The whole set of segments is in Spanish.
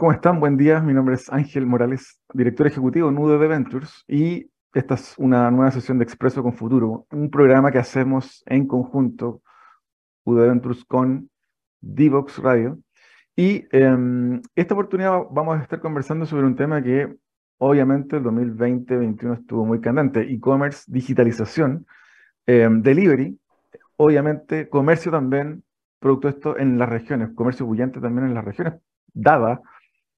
¿cómo están? Buen día. Mi nombre es Ángel Morales, director ejecutivo en UDD Ventures y esta es una nueva sesión de Expreso con Futuro, un programa que hacemos en conjunto UDD Ventures con Divox Radio. Y en esta oportunidad vamos a estar conversando sobre un tema que obviamente el 2020-2021 estuvo muy candente, e-commerce, digitalización, em, delivery, obviamente comercio también, producto de esto en las regiones, comercio bullante también en las regiones, dada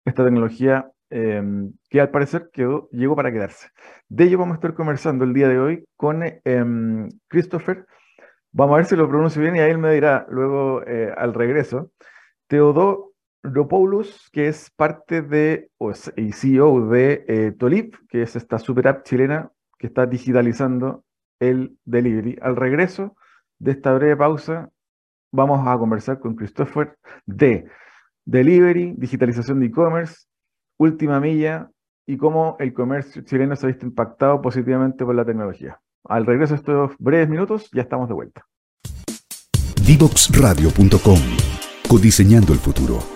esta tecnología em, que al parecer quedó, llegó para quedarse. De ello vamos a estar conversando el día de hoy con em, Christopher. Vamos a ver si lo pronuncio bien y ahí él me dirá luego eh, al regreso. Teodoropoulos, que es parte de, o y CEO de eh, Tolip, que es esta super app chilena que está digitalizando el delivery. Al regreso de esta breve pausa, vamos a conversar con Christopher de delivery, digitalización de e-commerce, última milla y cómo el comercio chileno se ha visto impactado positivamente por la tecnología. Al regreso de estos breves minutos, ya estamos de vuelta. Divoxradio.com Codiseñando el futuro.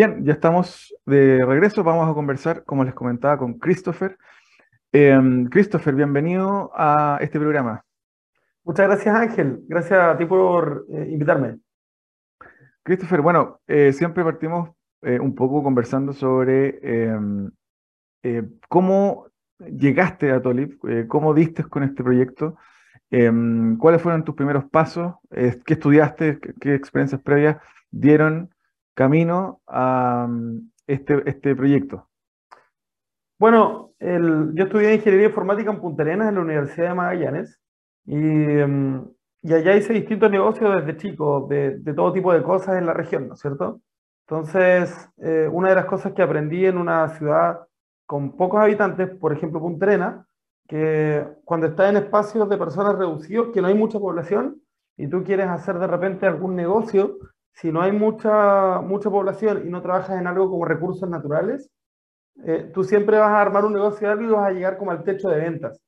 Bien, ya estamos de regreso. Vamos a conversar, como les comentaba, con Christopher. Em, Christopher, bienvenido a este programa. Muchas gracias, Ángel. Gracias a ti por eh, invitarme. Christopher, bueno, eh, siempre partimos eh, un poco conversando sobre em, cómo llegaste a Tolip, cómo diste con este proyecto, em, cuáles fueron tus primeros pasos, qué estudiaste, qué experiencias previas dieron camino a mm, este, este proyecto? Bueno, yo estudié Ingeniería Informática en Punta Arenas, en la Universidad de Magallanes, y, mm, y allá hice distintos negocios desde chico, de, todo tipo de cosas en la región, ¿no es cierto? Entonces, eh, una de las cosas que aprendí en una ciudad con pocos habitantes, por ejemplo Punta Arenas, que cuando estás en espacios de personas reducidos, que no hay mucha población, y tú quieres hacer de repente algún negocio, si no hay mucha, mucha población y no trabajas en algo como recursos naturales, eh, tú siempre vas a armar un negocio de y vas a llegar como al techo de ventas.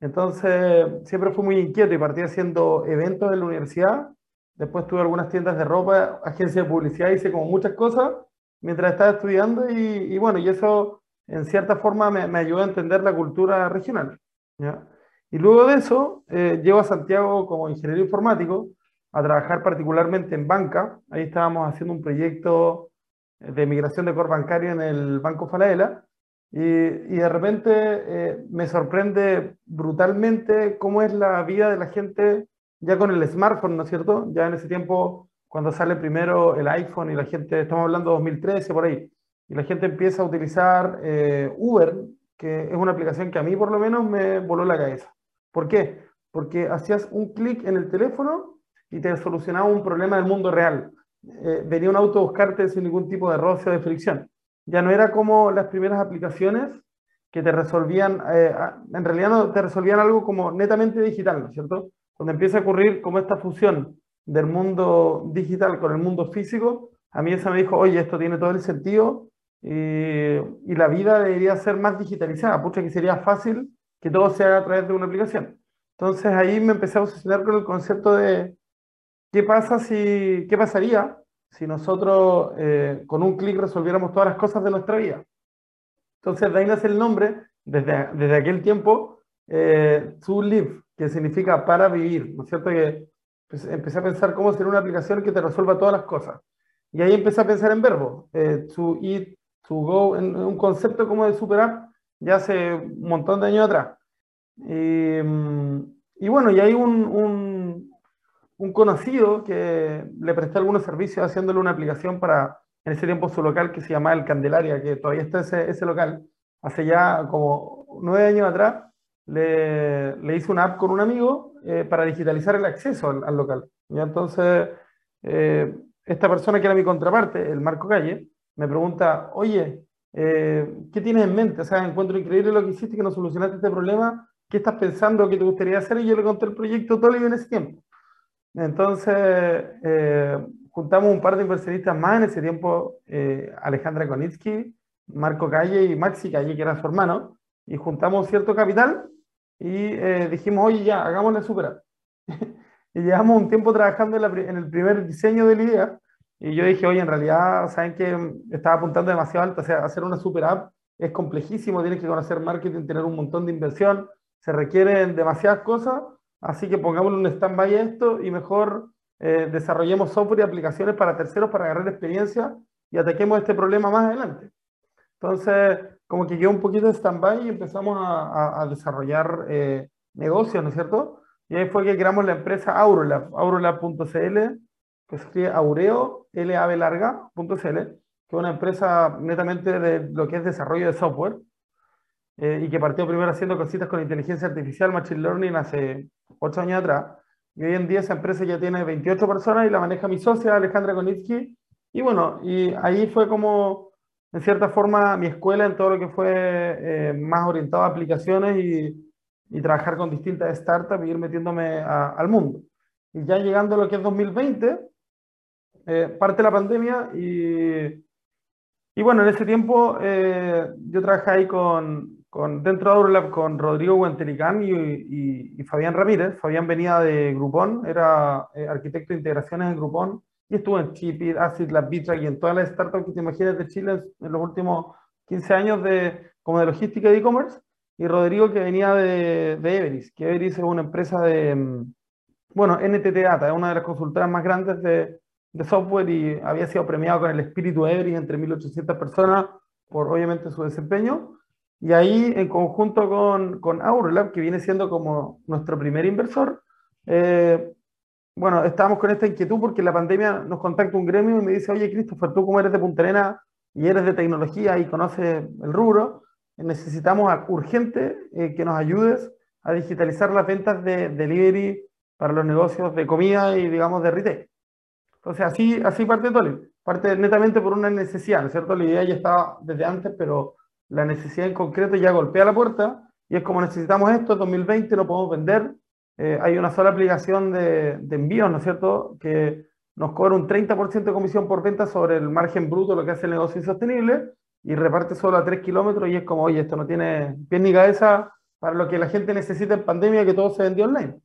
Entonces, siempre fui muy inquieto y partí haciendo eventos en la universidad. Después tuve algunas tiendas de ropa, agencias de publicidad, hice como muchas cosas mientras estaba estudiando y, bueno, y eso en cierta forma me, me, ayudó a entender la cultura regional. Y luego de eso, eh, llego a Santiago como ingeniero informático a trabajar particularmente en banca. Ahí estábamos haciendo un proyecto de migración de core bancario en el Banco Falabella y, y de repente eh, me sorprende brutalmente cómo es la vida de la gente ya con el smartphone, ¿no es cierto? Ya en ese tiempo, cuando sale primero el iPhone y la gente, estamos hablando de 2013 por ahí, y la gente empieza a utilizar eh, Uber, que es una aplicación que a mí por lo menos me voló la cabeza. ¿Por qué? Porque hacías un clic en el teléfono y te solucionaba un problema del mundo real. Eh, venía un auto a buscarte sin ningún tipo de roce o de fricción. Ya no era como las primeras aplicaciones que te resolvían, eh, en realidad no te resolvían algo como netamente digital, ¿no es cierto? Cuando empieza a ocurrir como esta fusión del mundo digital con el mundo físico, a mí esa me dijo, oye, esto tiene todo el sentido y, y la vida debería ser más digitalizada, pucha que sería fácil que todo se haga a través de una aplicación. Entonces ahí me empecé a obsesionar con el concepto de, ¿Qué, pasa si, qué pasaría si nosotros eh, con un clic resolviéramos todas las cosas de nuestra vida? Entonces, de ahí nace el nombre desde, desde aquel tiempo eh, to live, que significa para vivir, ¿no es cierto? Que pues, empecé a pensar cómo sería una aplicación que te resuelva todas las cosas. Y ahí empecé a pensar en verbos, eh, to eat, to go, en, un concepto como de superar ya hace un montón de años atrás. Y, mm, bueno, y hay un, un, conocido que le presté algunos servicios haciéndole una aplicación para, en ese tiempo, su local que se llamaba El Candelaria, que todavía está ese, ese local. Hace ya como nueve años atrás, le, le hice una app con un amigo eh, para digitalizar el acceso al, al local. Y entonces, eh, esta persona que era mi contraparte, el Marco Calle, me pregunta, oye, eh, ¿qué tienes en mente? O sea, encuentro increíble lo que hiciste, que no solucionaste este problema, ¿qué estás pensando que te gustaría hacer? Y yo le conté el proyecto todo en ese tiempo. Entonces, eh, juntamos un par de inversionistas más en ese tiempo, eh, Alejandra Konitsky, Marco Calle y Maxi Calle, que era su hermano, y juntamos cierto capital y dijimos, oye, ya, hagámosle super y llevamos un tiempo trabajando en, el primer diseño de la idea, y yo dije, oye, en realidad, ¿saben que Estaba apuntando demasiado alto, o sea, hacer una super app es complejísimo, tienes que conocer marketing, tener un montón de inversión, se requieren demasiadas cosas, así que pongámosle un stand-by a esto y mejor eh, desarrollemos software y aplicaciones para terceros para agarrar experiencia y ataquemos este problema más adelante. Entonces, como que quedó un poquito de stand-by y empezamos a, a, desarrollar eh, negocios, ¿no es cierto? Y ahí fue que creamos la empresa Aurolab, aurolab.cl, que se escribe aureo, larga.cl, que es una empresa netamente de lo que es desarrollo de software, eh, y que partió primero haciendo cositas con inteligencia artificial, machine learning, hace ocho años atrás. Y hoy en día esa empresa ya tiene 28 personas y la maneja mi socia Alejandra Konitsky. Y bueno, y ahí fue como, en cierta forma, mi escuela en todo lo que fue eh, más orientado a aplicaciones y, y trabajar con distintas startups y ir metiéndome al mundo. Y ya llegando a lo que es 2020, eh, parte la pandemia y, y, bueno, en ese tiempo eh, yo trabajé ahí con, con, dentro de Aurolab con Rodrigo Guantelicán y, y, y, Fabián Ramírez. Fabián venía de Groupon, era eh, arquitecto de integraciones en Groupon y estuvo en Chipit, Acid, Lab, Bitrack y en todas las startups que te imaginas de Chile en los últimos 15 años de, como de logística de e-commerce y Rodrigo que venía de, de Everis, que Everis es una empresa de, mm, bueno, NTT Data, es una de las consultoras más grandes de, de software y había sido premiado con el espíritu Everis entre 1800 personas por obviamente su desempeño. Y ahí en conjunto con, con Aurolab, que viene siendo como nuestro primer inversor, eh, bueno, estábamos con esta inquietud porque la pandemia nos contacta un gremio y me dice, oye Christopher, tú como eres de Punta Arenas y eres de tecnología y conoces el rubro, necesitamos urgente eh, que nos ayudes a digitalizar las ventas de delivery para los negocios de comida y, digamos, de retail. Entonces, así, así parte todo. Parte netamente por una necesidad, ¿no es cierto? La idea ya estaba desde antes, pero la necesidad en concreto ya golpea la puerta y es como necesitamos esto, 2020 no podemos vender. Eh, hay una sola aplicación de, de envíos, ¿no es cierto? Que nos cobra un 30% de comisión por venta sobre el margen bruto, lo que hace el negocio insostenible, y reparte solo a 3 kilómetros y es como, oye, esto no tiene pie ni cabeza para lo que la gente necesita en pandemia, que todo se vendió online.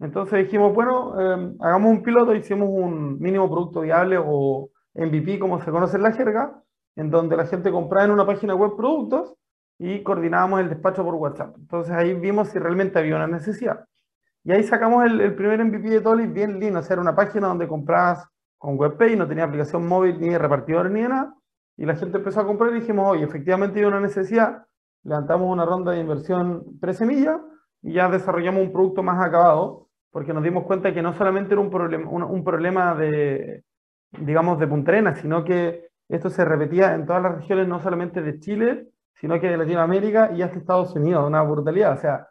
Entonces dijimos, bueno, eh, hagamos un piloto, hicimos un mínimo producto viable o MVP, como se conoce en la jerga, en donde la gente compraba en una página web productos y coordinábamos el despacho por WhatsApp. Entonces ahí vimos si realmente había una necesidad. Y ahí sacamos el, primer MVP de Tolly bien lindo, o sea, era una página donde comprabas con WebPay, no tenía aplicación móvil, ni de repartidor, ni nada, y la gente empezó a comprar y dijimos, oye, efectivamente hay una necesidad, levantamos una ronda de inversión pre-semilla y ya desarrollamos un producto más acabado, porque nos dimos cuenta que no solamente era un problema, un, problema de, digamos, de Punta Arenas, sino que esto se repetía en todas las regiones, no solamente de Chile, sino que de Latinoamérica y hasta Estados Unidos, una brutalidad. O sea,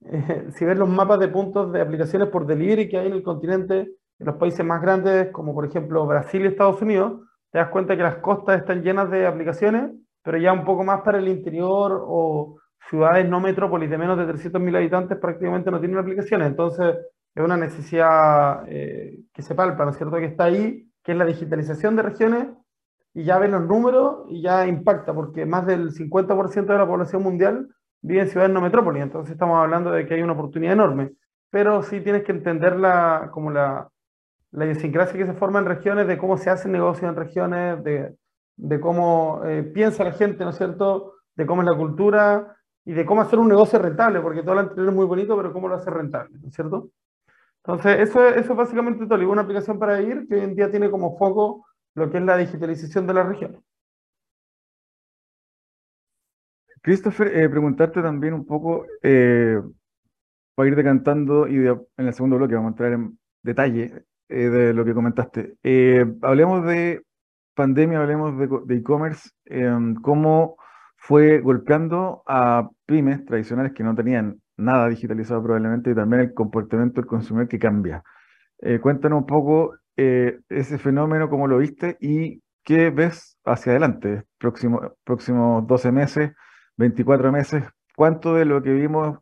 si ves los mapas de puntos de aplicaciones por delivery que hay en el continente, en los países más grandes, como por ejemplo Brasil y Estados Unidos, te das cuenta que las costas están llenas de aplicaciones, pero ya un poco más para el interior o ciudades no metrópolis de menos de 300.000 habitantes prácticamente no tienen aplicaciones. Entonces, es una necesidad eh, que se palpa, ¿no es cierto?, que está ahí, que es la digitalización de regiones, y ya ven los números y ya impacta, porque más del 50% de la población mundial vive en ciudades no metrópolis, entonces estamos hablando de que hay una oportunidad enorme. Pero sí tienes que entender la, como la, la idiosincrasia que se forma en regiones, de cómo se hacen negocios en regiones, de, de cómo eh, piensa la gente, ¿no es cierto?, de cómo es la cultura, y de cómo hacer un negocio rentable, porque todo lo anterior es muy bonito, pero cómo lo hace rentable, ¿no es cierto? Entonces, eso, eso es básicamente todo. Una aplicación para ir que hoy en día tiene como foco lo que es la digitalización de la región. Christopher, eh, preguntarte también un poco, eh, para ir decantando y en el segundo bloque vamos a entrar en detalle eh, de lo que comentaste. hablemos de pandemia, hablemos de e-commerce, em, cómo fue golpeando a pymes tradicionales que no tenían nada digitalizado probablemente y también el comportamiento del consumidor que cambia. cuéntanos un poco ese fenómeno, cómo lo viste y qué ves hacia adelante, próximo, próximos 12 meses 24 meses, ¿cuánto de lo que vimos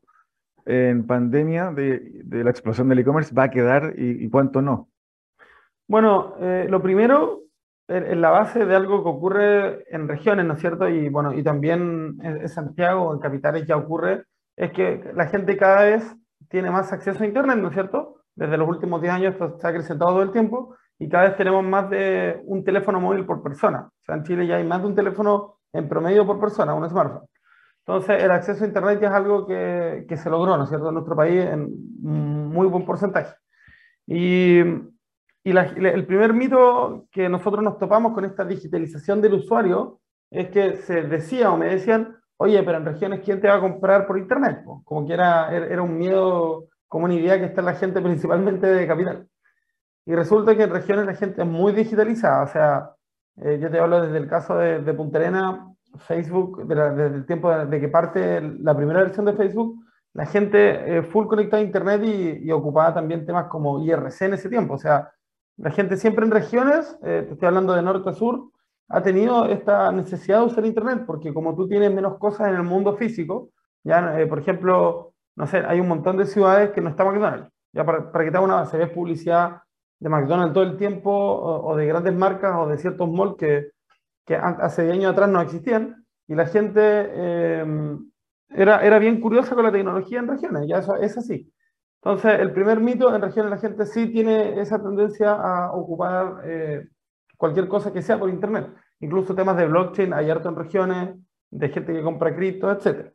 en pandemia de, la explosión del e-commerce va a quedar y, cuánto no? Bueno, eh, lo primero, en la base de algo que ocurre en regiones, ¿no es cierto? Y bueno, y también en Santiago, en capitales ya ocurre, es que la gente cada vez tiene más acceso a Internet, ¿no es cierto? Desde los últimos 10 años se ha acrecentado todo el tiempo y cada vez tenemos más de un teléfono móvil por persona. O sea, en Chile ya hay más de un teléfono en promedio por persona, un smartphone. Entonces, el acceso a Internet ya es algo que, que se logró, ¿no cierto?, en nuestro país en muy buen porcentaje. Y, y el primer mito que nosotros nos topamos con esta digitalización del usuario es que se decía o me decían, oye, pero en regiones, ¿quién te va a comprar por Internet? Como que era, era un miedo, idea que está la gente principalmente de capital. Y resulta que en regiones la gente es muy digitalizada, o sea, eh, yo te hablo desde el caso de, de Punta Arena, Facebook, desde el tiempo de, que parte la primera versión de Facebook, la gente eh, full conectada a Internet y, ocupaba también temas como IRC en ese tiempo. O sea, la gente siempre en regiones, eh, te estoy hablando de norte a sur, ha tenido esta necesidad de usar Internet, porque como tú tienes menos cosas en el mundo físico, ya, eh, por ejemplo, no sé, hay un montón de ciudades que no está McDonald's. Ya para, para que una base, ves publicidad de McDonald's todo el tiempo, o, de grandes marcas, o de ciertos malls que que hace años atrás no existían, y la gente eh, era, era bien curiosa con la tecnología en regiones, ya eso es así. Entonces, el primer mito, en regiones la gente sí tiene esa tendencia a ocupar eh, cualquier cosa que sea por Internet. Incluso temas de blockchain hay harto en regiones, de gente que compra cripto, etc.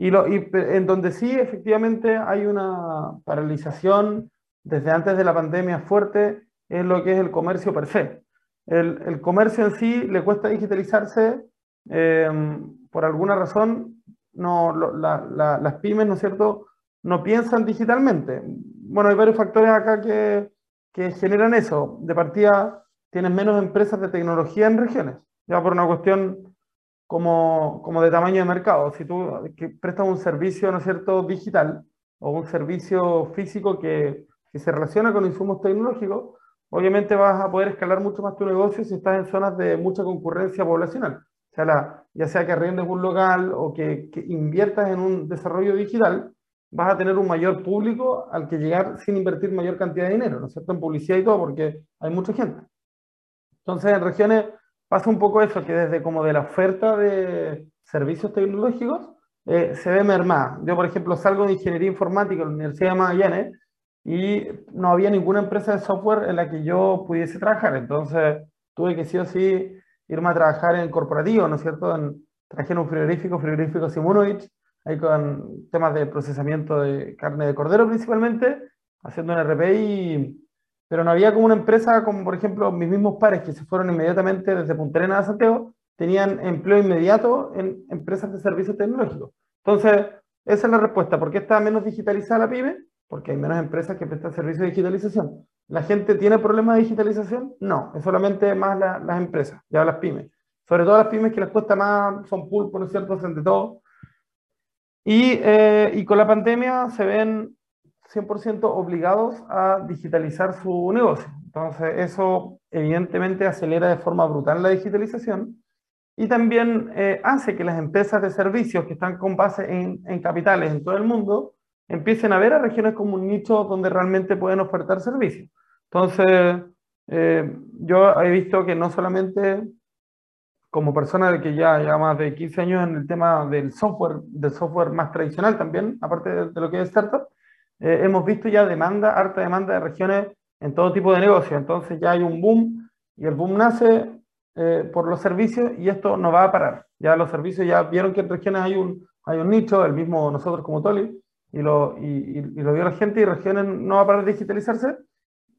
Y, lo, y en donde sí efectivamente hay una paralización desde antes de la pandemia fuerte es lo que es el comercio per se el, comercio en sí le cuesta digitalizarse, em, por alguna razón no, las pymes, ¿no es cierto?, no piensan digitalmente. Bueno, hay varios factores acá que, que generan eso. De partida, tienes menos empresas de tecnología en regiones, ya por una cuestión como, como de tamaño de mercado. Si tú que prestas un servicio, ¿no es cierto?, digital o un servicio físico que, que se relaciona con insumos tecnológicos, obviamente vas a poder escalar mucho más tu negocio si estás en zonas de mucha concurrencia poblacional. O sea, la, ya sea que arriendes un local o que, inviertas en un desarrollo digital, vas a tener un mayor público al que llegar sin invertir mayor cantidad de dinero, ¿no es cierto? En publicidad y todo, porque hay mucha gente. Entonces, en regiones pasa un poco eso, que desde como de la oferta de servicios tecnológicos eh, se ve mermada. Yo, por ejemplo, salgo de ingeniería informática en la Universidad de Magallanes y no había ninguna empresa de software en la que yo pudiese trabajar. Entonces tuve que sí o sí irme a trabajar en corporativo, ¿no es cierto? En, trabajé en un frigorífico, frigorífico Simonovich, ahí con temas de procesamiento de carne de cordero principalmente, haciendo un RPI, pero no había como una empresa como por ejemplo mis mismos pares que se fueron inmediatamente desde Punta Arenas a Santiago, tenían empleo inmediato en empresas de servicios tecnológicos. Entonces, esa es la respuesta. ¿Por qué está menos digitalizada la PyME? porque hay menos empresas que prestan servicios de digitalización. ¿La gente tiene problemas de digitalización? No, es solamente más las empresas, ya las pymes. Sobre todo las pymes que les cuesta más, son pulpo, ¿no cierto?, de todo. Y, eh, y con la pandemia se ven 100% obligados a digitalizar su negocio. Entonces, eso evidentemente acelera de forma brutal la digitalización y también eh, hace que las empresas de servicios que están con base en, en capitales en todo el mundo empiecen a ver a regiones como un nicho donde realmente pueden ofertar servicios. Entonces, eh, yo he visto que no solamente como persona de que ya lleva más de 15 años en el tema del software, del software más tradicional también, aparte de, lo que es startup, eh, hemos visto ya demanda, harta demanda de regiones en todo tipo de negocios. Entonces ya hay un boom y el boom nace eh, por los servicios y esto no va a parar. Ya los servicios ya vieron que en regiones hay un hay un nicho, el mismo nosotros como Toli, y lo, y, lo vio la gente y regiones no va a parar de digitalizarse,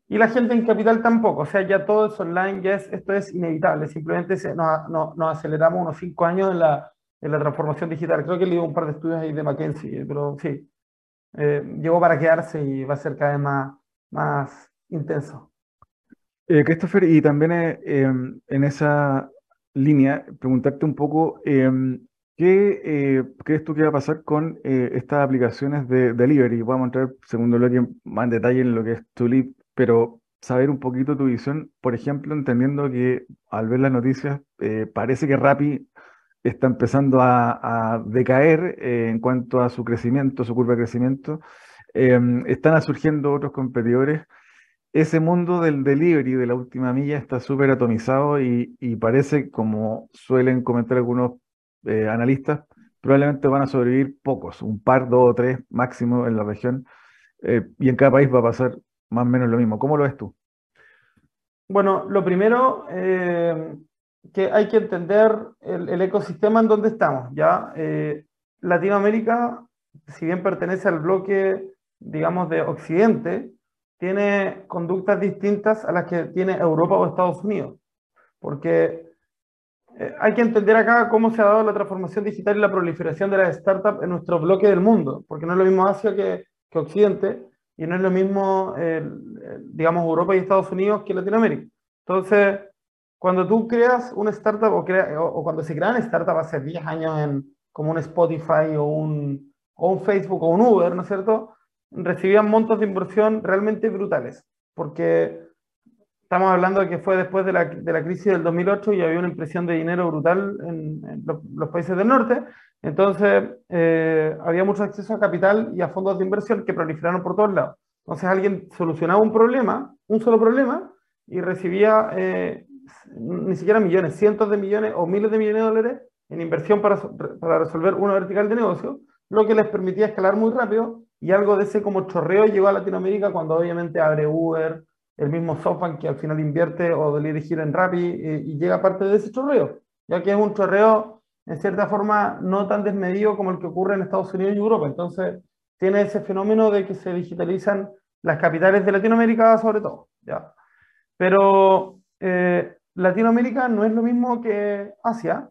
y la gente en capital tampoco, o sea, ya todo es online, ya es, esto es inevitable, simplemente se, nos, nos, aceleramos unos cinco años en la, en la transformación digital. Creo que leí un par de estudios ahí de McKinsey, pero sí, eh, llegó para quedarse y va a ser cada vez más, más intenso. Eh, Christopher, y también eh, em, en esa línea, preguntarte un poco, em, ¿qué crees tú que va a pasar con estas aplicaciones de delivery? Vamos a entrar, segundo bloque, más en detalle en lo que es Tulip, pero saber un poquito tu visión, por ejemplo, entendiendo que al ver las noticias parece que Rappi está empezando a, decaer eh, en cuanto a su crecimiento, su curva de crecimiento. Em, están surgiendo otros competidores. Ese mundo del delivery de la última milla está súper atomizado y, parece, como suelen comentar algunos eh, analistas, probablemente van a sobrevivir pocos, un par, dos o tres máximo en la región, eh, y en cada país va a pasar más o menos lo mismo. ¿Cómo lo ves tú? Bueno, lo primero, que hay que entender el, ecosistema en donde estamos. ¿ya? Eh, Latinoamérica, si bien pertenece al bloque, digamos, de Occidente, tiene conductas distintas a las que tiene Europa o Estados Unidos. Porque eh, hay que entender acá cómo se ha dado la transformación digital y la proliferación de las startups en nuestro bloque del mundo, porque no es lo mismo Asia que, que Occidente, y no es lo mismo, digamos, Europa y Estados Unidos que Latinoamérica. Entonces, cuando tú creas una startup o, cuando se crean startups hace 10 años en como un Spotify o un, o un Facebook o un Uber, ¿no es cierto? Recibían montos de inversión realmente brutales, porque estamos hablando de que fue después de la, de la crisis del 2008 y había una impresión de dinero brutal en, los, países del norte, entonces eh, había mucho acceso a capital y a fondos de inversión que proliferaron por todos lados. Entonces alguien solucionaba un problema, un solo problema, y recibía eh, ni siquiera millones, cientos de millones o miles de millones de dólares en inversión para, para resolver una vertical de negocio, lo que les permitía escalar muy rápido y algo de ese como chorreo llegó a Latinoamérica cuando obviamente abre Uber, el mismo SoftBank que al final invierte o dirigir en Rappi y, llega parte de ese chorreo, ya que es un chorreo en cierta forma no tan desmedido como el que ocurre en Estados Unidos y Europa. Entonces tiene ese fenómeno de que se digitalizan las capitales de Latinoamérica sobre todo. ¿ya? Pero eh, Latinoamérica no es lo mismo que Asia,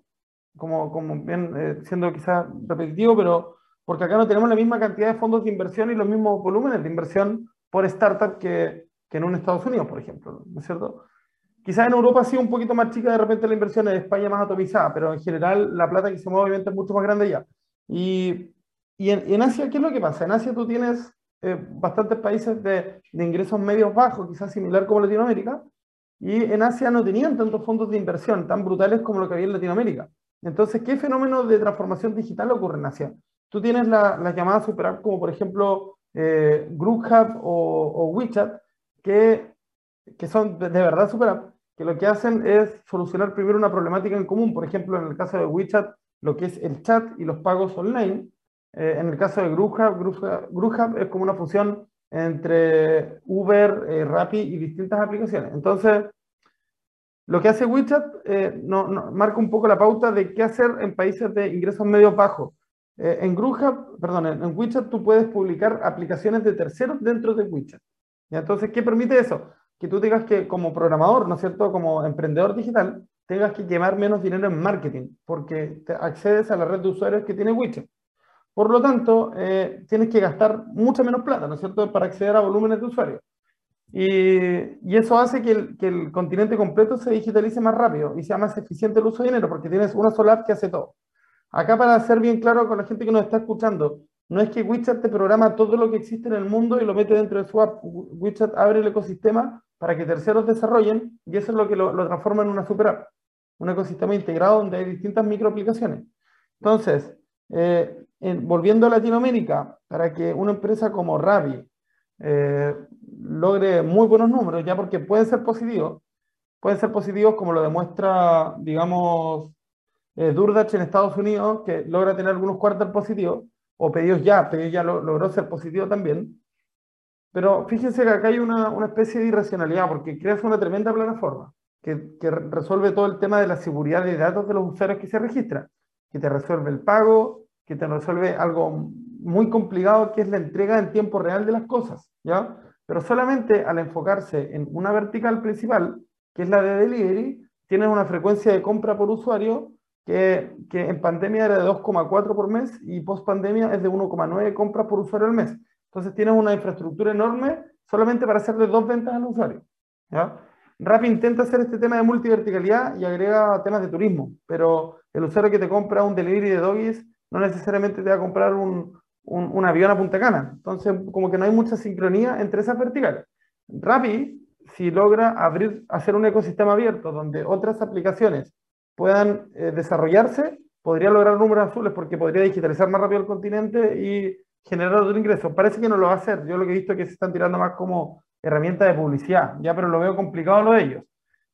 como, como bien eh, siendo quizás repetitivo, pero porque acá no tenemos la misma cantidad de fondos de inversión y los mismos volúmenes de inversión por startup que, que en un Estados Unidos, por ejemplo, ¿no es cierto? Quizás en Europa sí un poquito más chica de repente la inversión, en España más atomizada, pero en general la plata que se mueve obviamente es mucho más grande ya. Y, y en, Asia, ¿qué es lo que pasa? En Asia tú tienes eh, bastantes países de, de ingresos medios bajos, quizás similar como Latinoamérica, y en Asia no tenían tantos fondos de inversión tan brutales como lo que había en Latinoamérica. Entonces, ¿qué fenómeno de transformación digital ocurre en Asia? Tú tienes las la llamadas super apps como por ejemplo eh, GroupHub o, WeChat, que, que son de, verdad super apps, que lo que hacen es solucionar primero una problemática en común. Por ejemplo, en el caso de WeChat, lo que es el chat y los pagos online. Eh, en el caso de GroupHub, GroupHub, es como una función entre Uber, eh, Rappi y distintas aplicaciones. Entonces, lo que hace WeChat eh, marca un poco la pauta de qué hacer en países de ingresos medios bajos. Eh, en GrooveHub, perdón, en, WeChat tú puedes publicar aplicaciones de terceros dentro de WeChat. ¿Y entonces, ¿qué permite eso? Que tú tengas que, como programador, ¿no es cierto?, como emprendedor digital, tengas que quemar menos dinero en marketing, porque accedes a la red de usuarios que tiene WeChat. Por lo tanto, eh, tienes que gastar mucha menos plata, ¿no es cierto?, para acceder a volúmenes de usuarios. Y, eso hace que el, que el, continente completo se digitalice más rápido y sea más eficiente el uso de dinero, porque tienes una sola app que hace todo. Acá para ser bien claro con la gente que nos está escuchando, no es que WeChat te programa todo lo que existe en el mundo y lo mete dentro de su app. WeChat abre el ecosistema para que terceros desarrollen y eso es lo que lo, lo transforma en una super app. Un ecosistema integrado donde hay distintas microaplicaciones. Entonces, eh, volviendo a Latinoamérica, para que una empresa como Rappi eh, logre muy buenos números, ya porque pueden ser positivos, pueden ser positivos como lo demuestra, digamos, eh, Durdach en Estados Unidos, que logra tener algunos cuartos positivos, o pedidos ya, pedidos ya logró ser positivo también. Pero fíjense que acá hay una, una especie de irracionalidad, porque creas una tremenda plataforma que, que resuelve todo el tema de la seguridad de datos de los usuarios que se registran, que te resuelve el pago, que te resuelve algo muy complicado que es la entrega en tiempo real de las cosas, ¿ya? Pero solamente al enfocarse en una vertical principal, que es la de delivery, tienes una frecuencia de compra por usuario que, que en pandemia era de 2,4 por mes y post pandemia es de 1,9 compras por usuario al mes. Entonces tienes una infraestructura enorme solamente para hacerle dos ventas al usuario. ¿ya? Rappi intenta hacer este tema de multiverticalidad y agrega temas de turismo, pero el usuario que te compra un delivery de doggies no necesariamente te va a comprar un, un, avión a Punta Cana. Entonces, como que no hay mucha sincronía entre esas verticales. Rappi, si logra abrir, hacer un ecosistema abierto donde otras aplicaciones puedan eh, desarrollarse, podría lograr números azules porque podría digitalizar más rápido el continente y generar otro ingreso. Parece que no lo va a hacer. Yo lo que he visto es que se están tirando más como herramienta de publicidad, ya, pero lo veo complicado lo de ellos.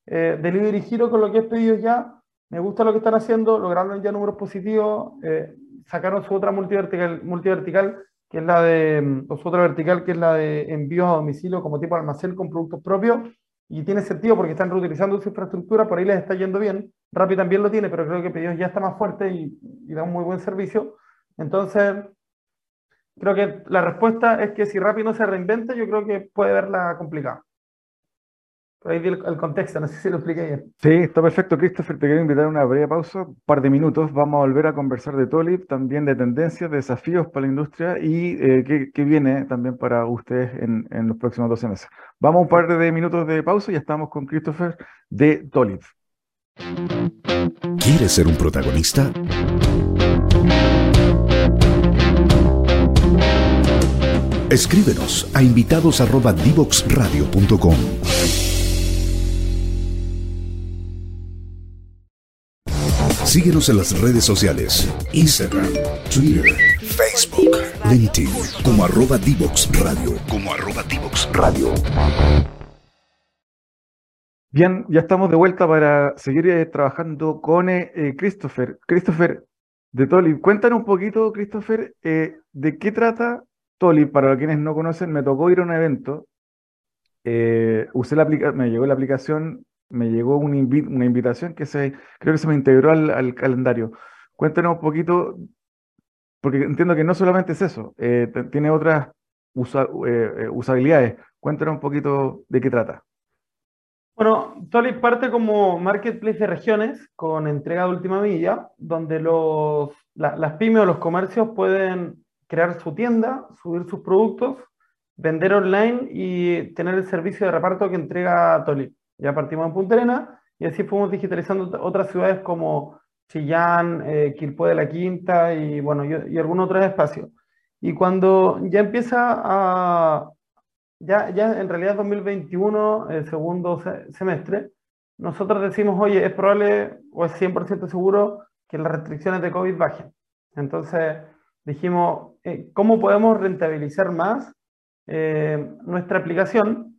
Eh, Delivery con lo que he pedido ya, me gusta lo que están haciendo, lograron ya números positivos, eh, sacaron su otra multivertical, multivertical, que es la de, mm, o su otra vertical, que es la de envíos a domicilio como tipo almacén con productos propios, y tiene sentido porque están reutilizando su infraestructura, por ahí les está yendo bien. Rappi también lo tiene, pero creo que Pedidos ya está más fuerte y, da un muy buen servicio. Entonces, creo que la respuesta es que si Rappi no se reinventa, yo creo que puede verla complicada. Ahí el, el, contexto, no sé si lo expliqué bien. Sí, está perfecto, Christopher. Te quiero invitar a una breve pausa, un par de minutos. Vamos a volver a conversar de Tolip, también de tendencias, desafíos para la industria y eh, qué, viene también para ustedes en, en, los próximos 12 meses. Vamos a un par de minutos de pausa y ya estamos con Christopher de Tolip. ¿Quieres ser un protagonista? Escríbenos a invitados@divoxradio.com. Síguenos en las redes sociales, Instagram, Twitter, Facebook, LinkedIn, como arroba Divox Radio, como arroba Divox Radio. Bien, ya estamos de vuelta para seguir eh, trabajando con eh, eh, Christopher. Christopher de Toli, cuéntanos un poquito, Christopher, de qué trata Toli, para quienes no conocen, me tocó ir a un evento, eh, usé la me llegó la aplicación, me llegó una, invitación que se, creo que se me integró al, calendario. Cuéntanos un poquito, porque entiendo que no solamente es eso, eh, tiene otras eh, usabilidades. Cuéntanos un poquito de qué trata. Bueno, Toli parte como marketplace de regiones con entrega de última milla, donde los, las pymes o los comercios pueden crear su tienda, subir sus productos, vender online y tener el servicio de reparto que entrega Tolip. Ya partimos en Punta Arena y así fuimos digitalizando otras ciudades como Chillán, eh, de la Quinta y, bueno, y, algunos otros espacios. Y cuando ya empieza a, ya, ya en realidad 2021, el segundo semestre, nosotros decimos, oye, es probable o es 100% seguro que las restricciones de COVID bajen. Entonces, dijimos, eh, ¿cómo podemos rentabilizar más eh, nuestra aplicación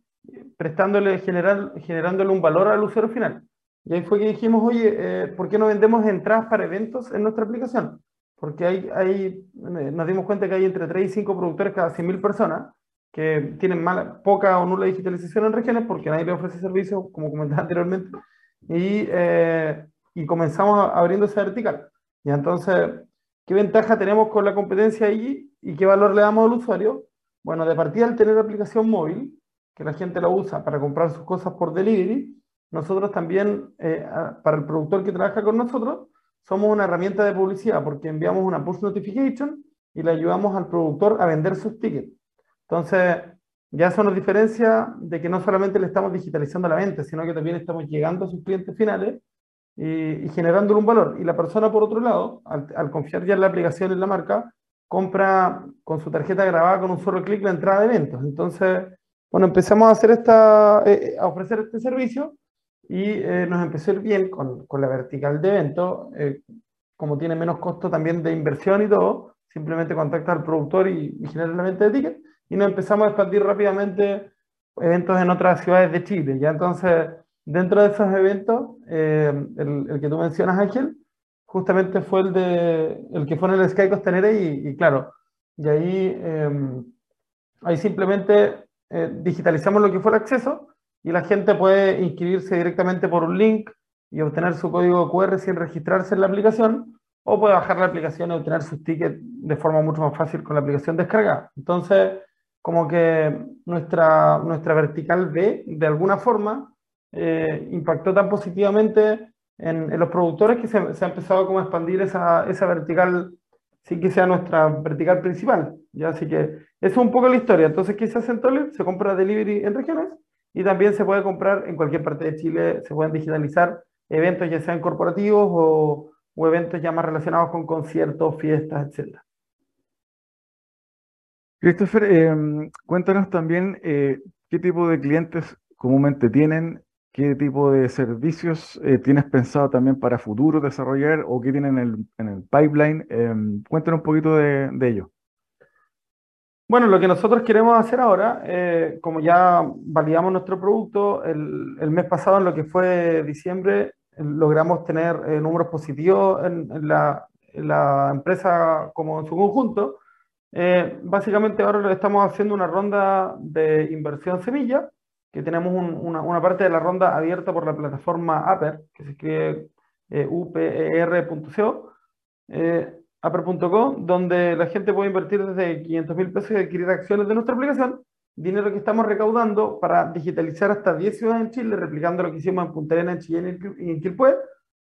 prestándole, general, generándole un valor al usuario final? Y ahí fue que dijimos, oye, eh, ¿por qué no vendemos entradas para eventos en nuestra aplicación? Porque hay, hay, nos dimos cuenta que hay entre 3 y 5 productores cada 100.000 personas que tienen mala, poca o nula digitalización en regiones porque nadie le ofrece servicios, como comentaba anteriormente, y, y comenzamos abriendo esa vertical. Y entonces ¿Qué ventaja tenemos con la competencia allí y qué valor le damos al usuario? Bueno, de partida al tener aplicación móvil, que la gente la usa para comprar sus cosas por delivery, nosotros también, eh, para el productor que trabaja con nosotros, somos una herramienta de publicidad porque enviamos una push notification y le ayudamos al productor a vender sus tickets. Entonces, ya eso nos diferencia de que no solamente le estamos digitalizando la venta, sino que también estamos llegando a sus clientes finales y, generándole un valor. Y la persona, por otro lado, al, confiar ya en la aplicación, en la marca, compra con su tarjeta grabada con un solo clic la entrada de eventos. Entonces, bueno, empezamos a, hacer esta, eh, a ofrecer este servicio y eh, nos empezó a ir bien con, con la vertical de eventos. Eh, como tiene menos costo también de inversión y todo, simplemente contacta al productor y, y genera la venta de tickets. Y nos empezamos a expandir rápidamente eventos en otras ciudades de Chile. Ya entonces Dentro de esos eventos, eh, el, que tú mencionas, Ángel, justamente fue el, de, el que fue en el Sky Costanera y, claro, y ahí, em, ahí simplemente eh, digitalizamos lo que fue el acceso y la gente puede inscribirse directamente por un link y obtener su código QR sin registrarse en la aplicación o puede bajar la aplicación y obtener sus tickets de forma mucho más fácil con la aplicación descargada. Entonces, como que nuestra, nuestra vertical B, de alguna forma, eh, impactó tan positivamente en, los productores que se, ha empezado como a expandir esa, esa vertical, sin que sea nuestra vertical principal. ¿ya? Así que es un poco la historia. Entonces, ¿qué se hace en Tolip? Se compra delivery en regiones y también se puede comprar en cualquier parte de Chile, se pueden digitalizar eventos ya sean corporativos o, eventos ya más relacionados con conciertos, fiestas, etc. Christopher, eh, cuéntanos también eh, qué tipo de clientes comúnmente tienen ¿Qué tipo de servicios eh, tienes pensado también para futuro desarrollar o qué tienen en el, pipeline? Eh, cuéntanos un poquito de, de, ello. Bueno, lo que nosotros queremos hacer ahora, eh, como ya validamos nuestro producto, el, el, mes pasado, en lo que fue diciembre, logramos tener eh, números positivos en, en, la, en, la, empresa como en su conjunto. Eh, básicamente ahora estamos haciendo una ronda de inversión semilla que tenemos un, una, una, parte de la ronda abierta por la plataforma Aper, que se escribe eh, uper.co, aper.com, donde la gente puede invertir desde 500 mil pesos y adquirir acciones de nuestra aplicación, dinero que estamos recaudando para digitalizar hasta 10 ciudades en Chile, replicando lo que hicimos en Punta Arenas, en Chillán y en Quilpué,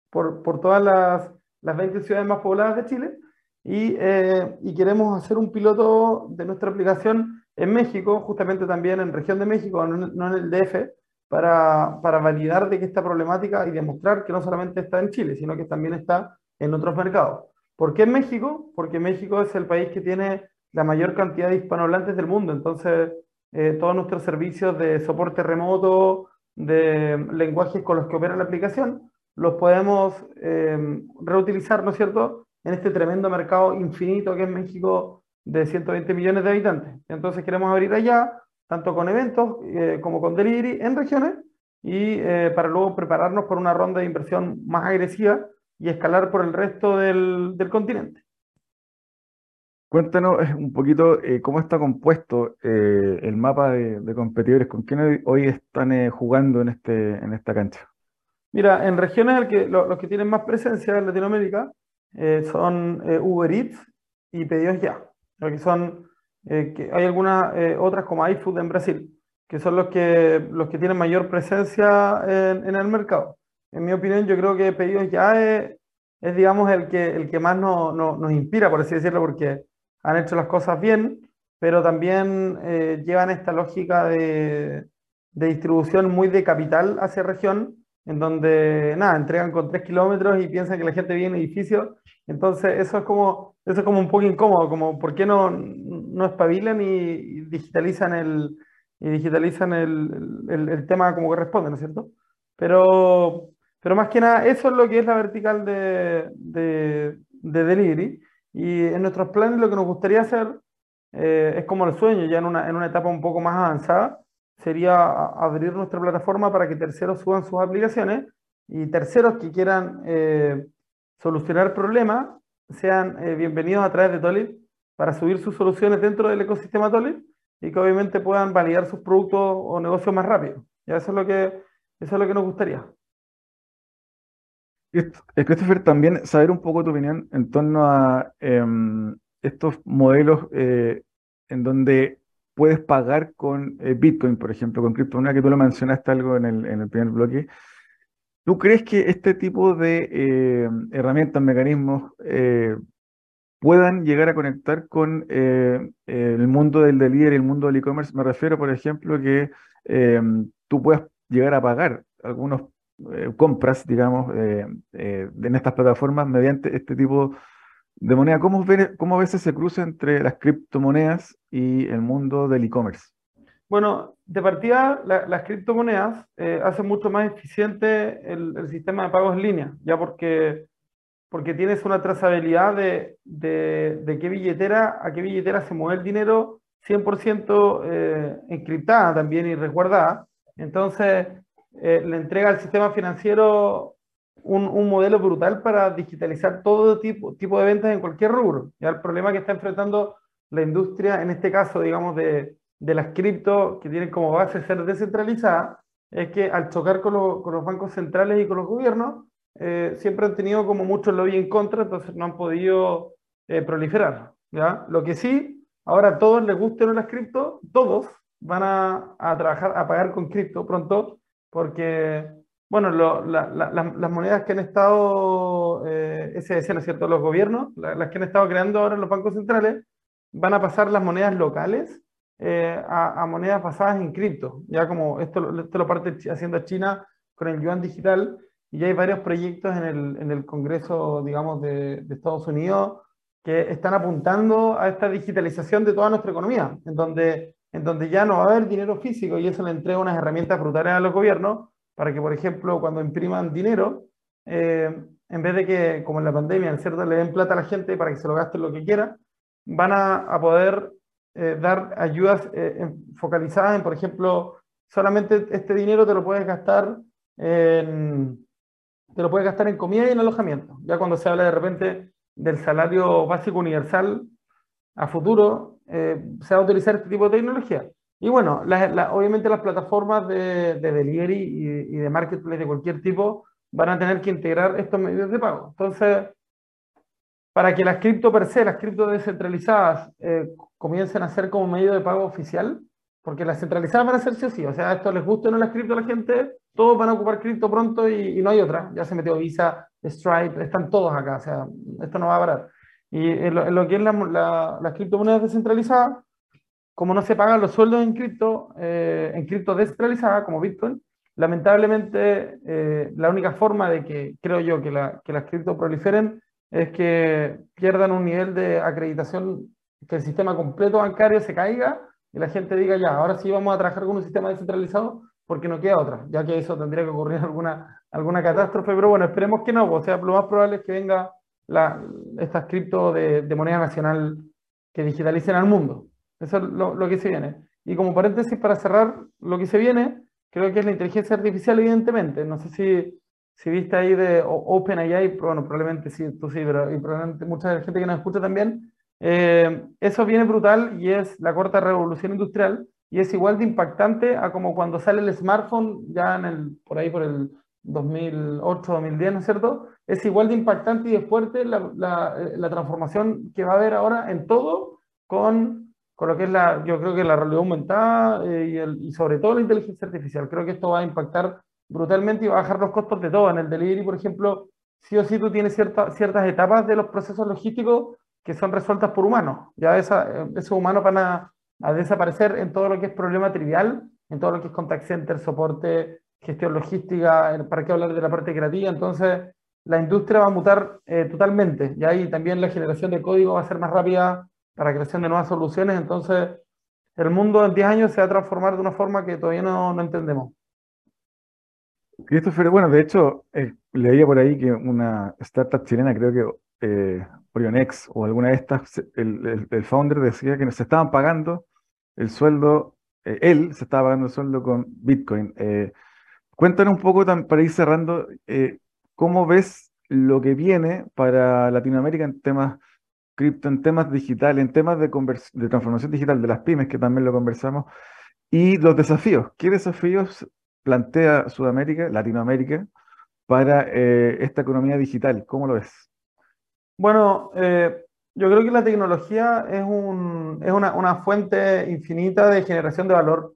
por, por todas las, las 20 ciudades más pobladas de Chile, y, eh, y queremos hacer un piloto de nuestra aplicación en México, justamente también en región de México, no, en el DF, para, para, validar de que esta problemática y demostrar que no solamente está en Chile, sino que también está en otros mercados. ¿Por qué en México? Porque México es el país que tiene la mayor cantidad de hispanohablantes del mundo, entonces eh, todos nuestros servicios de soporte remoto, de lenguajes con los que opera la aplicación, los podemos eh, reutilizar, ¿no es cierto?, en este tremendo mercado infinito que es México de 120 millones de habitantes. Entonces queremos abrir allá, tanto con eventos eh, como con delivery en regiones, y para luego prepararnos por una ronda de inversión más agresiva y escalar por el resto del, del continente. Cuéntanos eh, un poquito eh, cómo está compuesto eh, el mapa de, de, competidores, con quiénes hoy están jugando en, este, en esta cancha. Mira, en regiones el que, lo, los que tienen más presencia en Latinoamérica son Uber Eats y Pedidos Ya que son, que hay algunas otras como iFood en Brasil, que son los que, los que tienen mayor presencia en, en el mercado. En mi opinión, yo creo que Pedidos Ya es, es digamos, el que, el que más no, no, nos inspira, por así decirlo, porque han hecho las cosas bien, pero también eh, llevan esta lógica de, de distribución muy de capital hacia región, en donde, nada, entregan con tres kilómetros y piensan que la gente vive en edificios. Entonces, eso es como, eso es como un poco incómodo, como por qué no, no espabilan y, digitalizan el, y digitalizan el, el, el, tema como corresponde, ¿no es cierto? Pero, pero más que nada, eso es lo que es la vertical de, de, de delivery. Y en nuestros planes lo que nos gustaría hacer eh, es como el sueño, ya en una, en una etapa un poco más avanzada, sería abrir nuestra plataforma para que terceros suban sus aplicaciones y terceros que quieran eh, solucionar problemas sean eh, bienvenidos a través de Tolip para subir sus soluciones dentro del ecosistema Tolip y que obviamente puedan validar sus productos o negocios más rápido. Ya eso es lo que, eso es lo que nos gustaría. Eh, Christopher, también saber un poco tu opinión en torno a eh, estos modelos eh, en donde puedes pagar con eh, Bitcoin, por ejemplo, con criptomonedas, que tú lo mencionaste algo en el, en el primer bloque. ¿Tú crees que este tipo de herramientas, mecanismos, puedan llegar a conectar con el mundo del delivery, el mundo del e-commerce? Me refiero, por ejemplo, que tú puedas llegar a pagar algunas compras, digamos, en estas plataformas mediante este tipo de moneda. ¿Cómo, ves, ¿Cómo ves ese cruce entre las criptomonedas y el mundo del e-commerce? Bueno, de partida, la, las criptomonedas eh, hacen mucho más eficiente el, el, sistema de pagos en línea, ya porque, porque tienes una trazabilidad de, de, de qué billetera a qué billetera se mueve el dinero 100% eh, encriptada también y resguardada. Entonces, eh, le entrega al sistema financiero un, un, modelo brutal para digitalizar todo tipo, tipo de ventas en cualquier rubro. Ya el problema que está enfrentando la industria, en este caso, digamos, de, de las cripto, que tienen como base ser descentralizada, es que al chocar con, lo, con, los bancos centrales y con los gobiernos, eh, siempre han tenido como mucho lobby en contra, entonces no han podido eh, proliferar. ¿ya? Lo que sí, ahora a todos les gusten las cripto, todos van a, a, trabajar, a pagar con cripto pronto, porque, bueno, lo, la, la, las monedas que han estado, eh, ese ¿no es cierto?, los gobiernos, las que han estado creando ahora los bancos centrales, van a pasar las monedas locales eh, a, a, monedas basadas en cripto, ya como esto, esto lo parte haciendo China con el yuan digital, y hay varios proyectos en el, en el Congreso, digamos, de, de, Estados Unidos que están apuntando a esta digitalización de toda nuestra economía, en donde, en donde ya no va a haber dinero físico y eso le entrega unas herramientas brutales a los gobiernos para que, por ejemplo, cuando impriman dinero, eh, en vez de que, como en la pandemia, cierto, le den plata a la gente para que se lo gaste lo que quiera, van a, a poder eh, dar ayudas eh, focalizadas en, por ejemplo, solamente este dinero te lo puedes gastar en, te lo puedes gastar en comida y en alojamiento. Ya cuando se habla de repente del salario básico universal a futuro, eh, se va a utilizar este tipo de tecnología. Y bueno, la, la, obviamente las plataformas de, de delivery y, y, de marketplace de cualquier tipo van a tener que integrar estos medios de pago. Entonces, para que las cripto per se, las cripto descentralizadas, eh, comiencen a ser como medio de pago oficial, porque las centralizadas van a ser sí o sí, o sea, esto les gusta o no las cripto a la gente, todos van a ocupar cripto pronto y, y, no hay otra, ya se metió Visa, Stripe, están todos acá, o sea, esto no va a parar. Y en lo, que es la, la, las criptomonedas descentralizadas, como no se pagan los sueldos en cripto, eh, en cripto descentralizada, como Bitcoin, lamentablemente eh, la única forma de que creo yo que, la, que las cripto proliferen es que pierdan un nivel de acreditación, que el sistema completo bancario se caiga y la gente diga, ya, ahora sí vamos a trabajar con un sistema descentralizado porque no queda otra, ya que eso tendría que ocurrir alguna, alguna catástrofe, pero bueno, esperemos que no, o sea, lo más probable es que venga la, estas cripto de, de, moneda nacional que digitalicen al mundo. Eso es lo, lo, que se viene. Y como paréntesis para cerrar, lo que se viene, creo que es la inteligencia artificial, evidentemente. No sé si si viste ahí de OpenAI, bueno, probablemente sí, tú sí, pero y probablemente mucha gente que nos escucha también, eh, eso viene brutal y es la corta revolución industrial y es igual de impactante a como cuando sale el smartphone ya en el, por ahí por el 2008, 2010, ¿no es cierto? Es igual de impactante y de fuerte la, la, la transformación que va a haber ahora en todo con, con lo que es la, yo creo que la realidad aumentada eh, y, el, y sobre todo la inteligencia artificial. Creo que esto va a impactar brutalmente y va a bajar los costos de todo. En el delivery, por ejemplo, sí o sí tú tienes cierta, ciertas etapas de los procesos logísticos que son resueltas por humanos. Ya esa, esos humanos van a, desaparecer en todo lo que es problema trivial, en todo lo que es contact center, soporte, gestión logística, para qué hablar de la parte creativa. Entonces, la industria va a mutar eh, totalmente. Y ahí también la generación de código va a ser más rápida para creación de nuevas soluciones. Entonces, el mundo en 10 años se va a transformar de una forma que todavía no, no entendemos. Christopher, bueno, de hecho, eh, leía por ahí que una startup chilena, creo que eh, Orionex o alguna de estas, el, founder decía que se estaban pagando el sueldo, eh, él se estaba pagando el sueldo con Bitcoin. Cuéntanos un poco para ir cerrando, eh, ¿cómo ves lo que viene para Latinoamérica en temas cripto, en temas digitales, en temas de, de transformación digital de las pymes, que también lo conversamos, y los desafíos? ¿Qué desafíos plantea Sudamérica, Latinoamérica, para eh, esta economía digital? ¿Cómo lo ves? Bueno, eh, yo creo que la tecnología es, un, es una, una, fuente infinita de generación de valor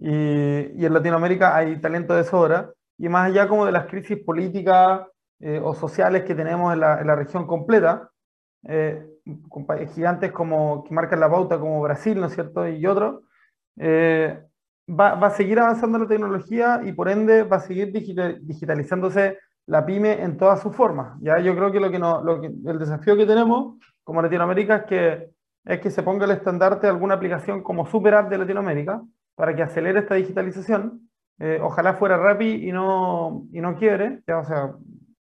y, y, en Latinoamérica hay talento de sobra y más allá como de las crisis políticas eh, o sociales que tenemos en la, en la región completa, eh, gigantes como que marcan la pauta como Brasil, ¿no es cierto? Y otros, eh, va, va, a seguir avanzando la tecnología y por ende va a seguir digital, digitalizándose la pyme en todas sus formas. ¿ya? Yo creo que, lo que, no, lo que el desafío que tenemos como Latinoamérica es que, es que se ponga el estandarte de alguna aplicación como Super App de Latinoamérica para que acelere esta digitalización. Eh, ojalá fuera rápido y no, y no quiebre, ¿ya? o sea,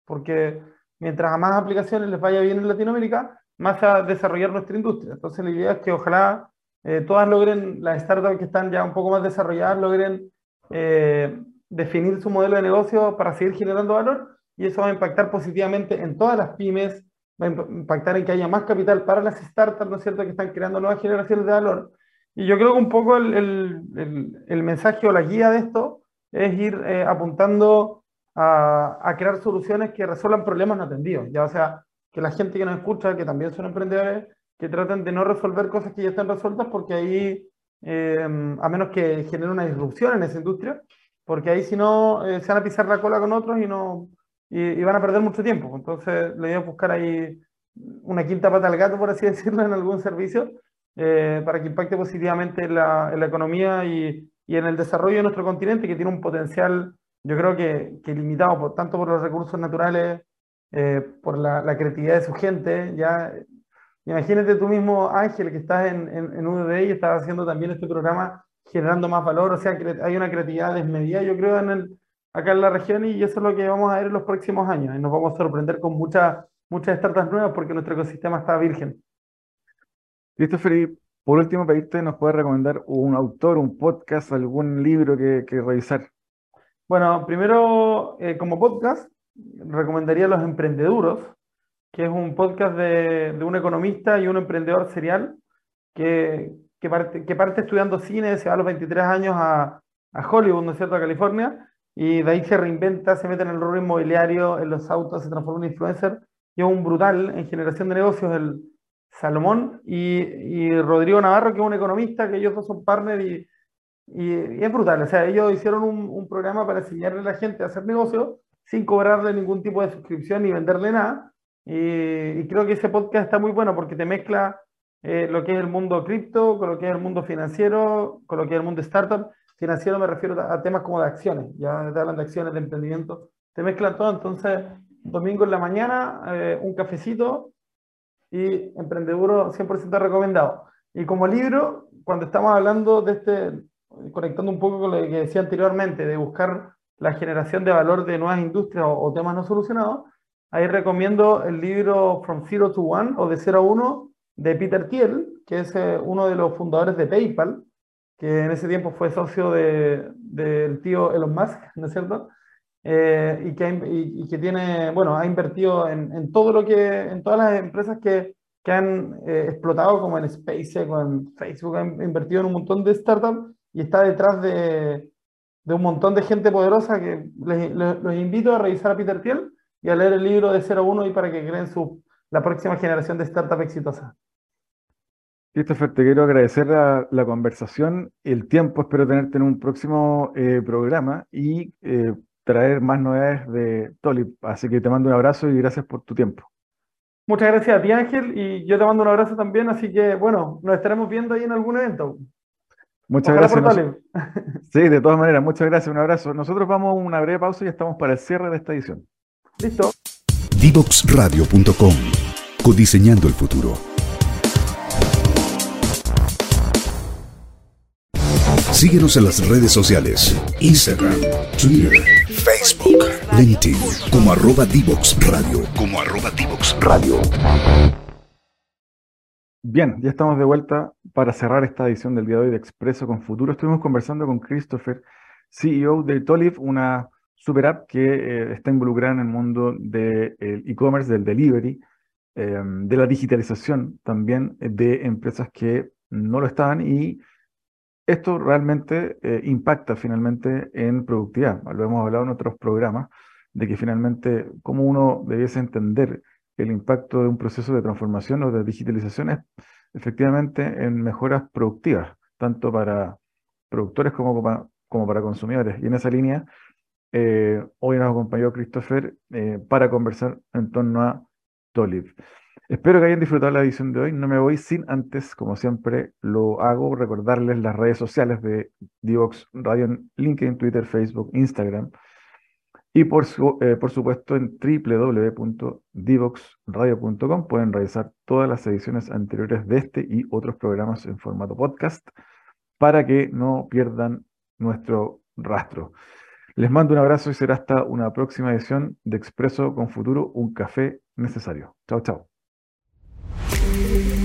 porque mientras a más aplicaciones les vaya bien en Latinoamérica, más a desarrollar nuestra industria. Entonces la idea es que ojalá eh, todas logren, las startups que están ya un poco más desarrolladas, logren eh, definir su modelo de negocio para seguir generando valor y eso va a impactar positivamente en todas las pymes, va a impactar en que haya más capital para las startups, ¿no es cierto?, que están creando nuevas generaciones de valor. Y yo creo que un poco el, el, el, el mensaje o la guía de esto es ir eh, apuntando a, crear soluciones que resuelvan problemas no atendidos. Ya, o sea, que la gente que nos escucha, que también son emprendedores, que traten de no resolver cosas que ya están resueltas, porque ahí, eh, a menos que genere una disrupción en esa industria, porque ahí si no, eh, se van a pisar la cola con otros y, no, y, van a perder mucho tiempo. Entonces, le voy a buscar ahí una quinta pata al gato, por así decirlo, en algún servicio, eh, para que impacte positivamente en la, economía y, en el desarrollo de nuestro continente, que tiene un potencial, yo creo que, limitado, tanto por los recursos naturales, eh, por la, creatividad de su gente. Ya, imagínate tú mismo, Ángel, que estás en, en, en UDD y estás haciendo también este programa generando más valor, o sea, hay una creatividad desmedida, yo creo, acá en la región y eso es lo que vamos a ver en los próximos años y nos vamos a sorprender con muchas muchas startups nuevas porque nuestro ecosistema está virgen. Christopher, por último, pedirte, ¿nos puedes recomendar un autor, un podcast, algún libro que, que revisar? Bueno, primero, eh, como podcast, recomendaría Los Emprendeduros, que es un podcast de, un economista y un emprendedor serial que, parte, estudiando cine, se va a los 23 años a, a Hollywood, ¿no es cierto?, a California, y de ahí se reinventa, se mete en el rubro inmobiliario, en los autos, se transforma en influencer, y es un brutal en generación de negocios, el Salomón, y, y Rodrigo Navarro, que es un economista, que ellos dos son partners, y, y, es brutal, o sea, ellos hicieron un, programa para enseñarle a la gente a hacer negocios sin cobrarle ningún tipo de suscripción ni venderle nada, y, y creo que ese podcast está muy bueno porque te mezcla eh, lo que es el mundo cripto, con lo que es el mundo financiero, con lo que es el mundo startup. Financiero me refiero a, temas como de acciones, ya te hablan de acciones, de emprendimiento, te mezclan todo. Entonces, domingo en la mañana, eh, un cafecito y emprendeduro 100% recomendado. Y como libro, cuando estamos hablando de este, conectando un poco con lo que decía anteriormente, de buscar la generación de valor de nuevas industrias o, o temas no solucionados, ahí recomiendo el libro From Zero to One o de 0 a 1 de Peter Thiel, que es eh, uno de los fundadores de PayPal, que en ese tiempo fue socio del de, tío Elon Musk, ¿no es cierto? Eh, y, que, y, que tiene, bueno, ha invertido en, en, todo lo que, en todas las empresas que, que han eh, explotado, como en SpaceX o en Facebook, han invertido en un montón de startups y está detrás de, de un montón de gente poderosa que los invito a revisar a Peter Thiel y a leer el libro de 01 y para que creen su, la próxima generación de startups exitosas. Christopher, te quiero agradecer la, la, conversación, el tiempo, espero tenerte en un próximo eh, programa y eh, traer más novedades de Tolip. Así que te mando un abrazo y gracias por tu tiempo. Muchas gracias a ti, Ángel, y yo te mando un abrazo también, así que bueno, nos estaremos viendo ahí en algún evento. Muchas Ojalá gracias. Nos... Sí, de todas maneras, muchas gracias, un abrazo. Nosotros vamos a una breve pausa y estamos para el cierre de esta edición. Listo. Divoxradio.com Codiseñando el futuro. Síguenos en las redes sociales, Instagram, Twitter, Facebook, LinkedIn, como arroba Divox Radio. Como arroba Divox Radio. Bien, ya estamos de vuelta para cerrar esta edición del día de hoy de Expreso con Futuro. Estuvimos conversando con Christopher, CEO de Tolif, una super app que eh, está involucrada en el mundo del e-commerce, del delivery, eh, de la digitalización también de empresas que no lo estaban y esto realmente eh, impacta finalmente en productividad. Lo hemos hablado en otros programas, de que finalmente cómo uno debiese entender el impacto de un proceso de transformación o de digitalización es efectivamente en mejoras productivas, tanto para productores como para, consumidores. Y en esa línea, eh, hoy nos acompañó Christopher eh, para conversar en torno a Tolib. Espero que hayan disfrutado la edición de hoy. No me voy sin antes, como siempre lo hago, recordarles las redes sociales de Divox Radio en LinkedIn, Twitter, Facebook, Instagram. Y por, eh, supuesto en www.divoxradio.com pueden revisar todas las ediciones anteriores de este y otros programas en formato podcast para que no pierdan nuestro rastro. Les mando un abrazo y será hasta una próxima edición de Expreso con Futuro, un café necesario. Chao, chao. you.